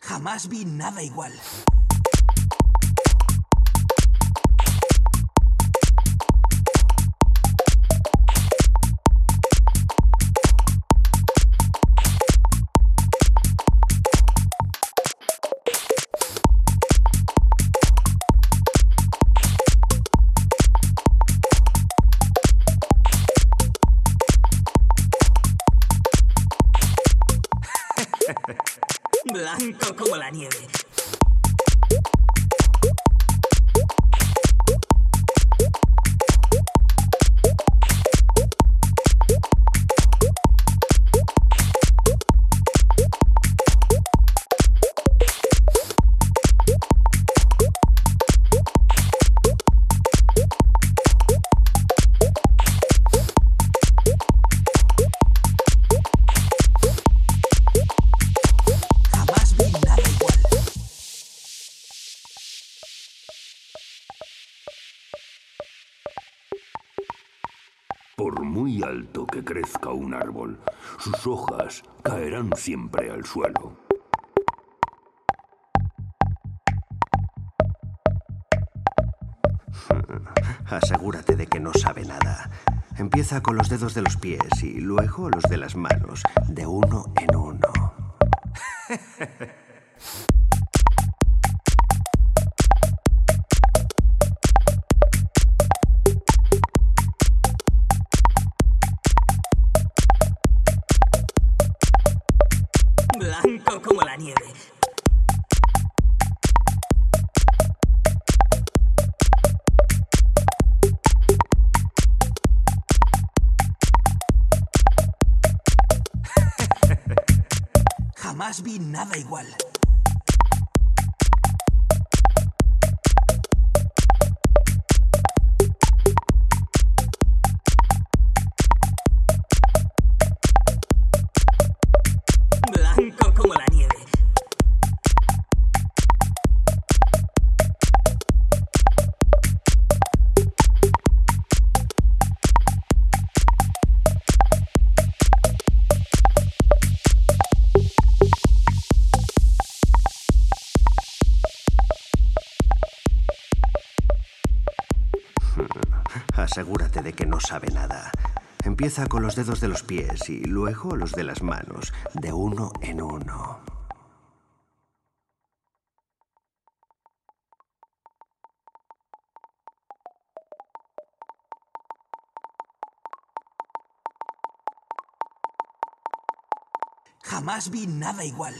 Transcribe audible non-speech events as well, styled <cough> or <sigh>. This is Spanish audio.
Jamás vi nada igual. <laughs> Blanco como la nieve. Por muy alto que crezca un árbol, sus hojas caerán siempre al suelo. <laughs> Asegúrate de que no sabe nada. Empieza con los dedos de los pies y luego los de las manos, de uno en uno. <laughs> Blanco como la nieve. <laughs> Jamás vi nada igual. Asegúrate de que no sabe nada. Empieza con los dedos de los pies y luego los de las manos, de uno en uno. Jamás vi nada igual.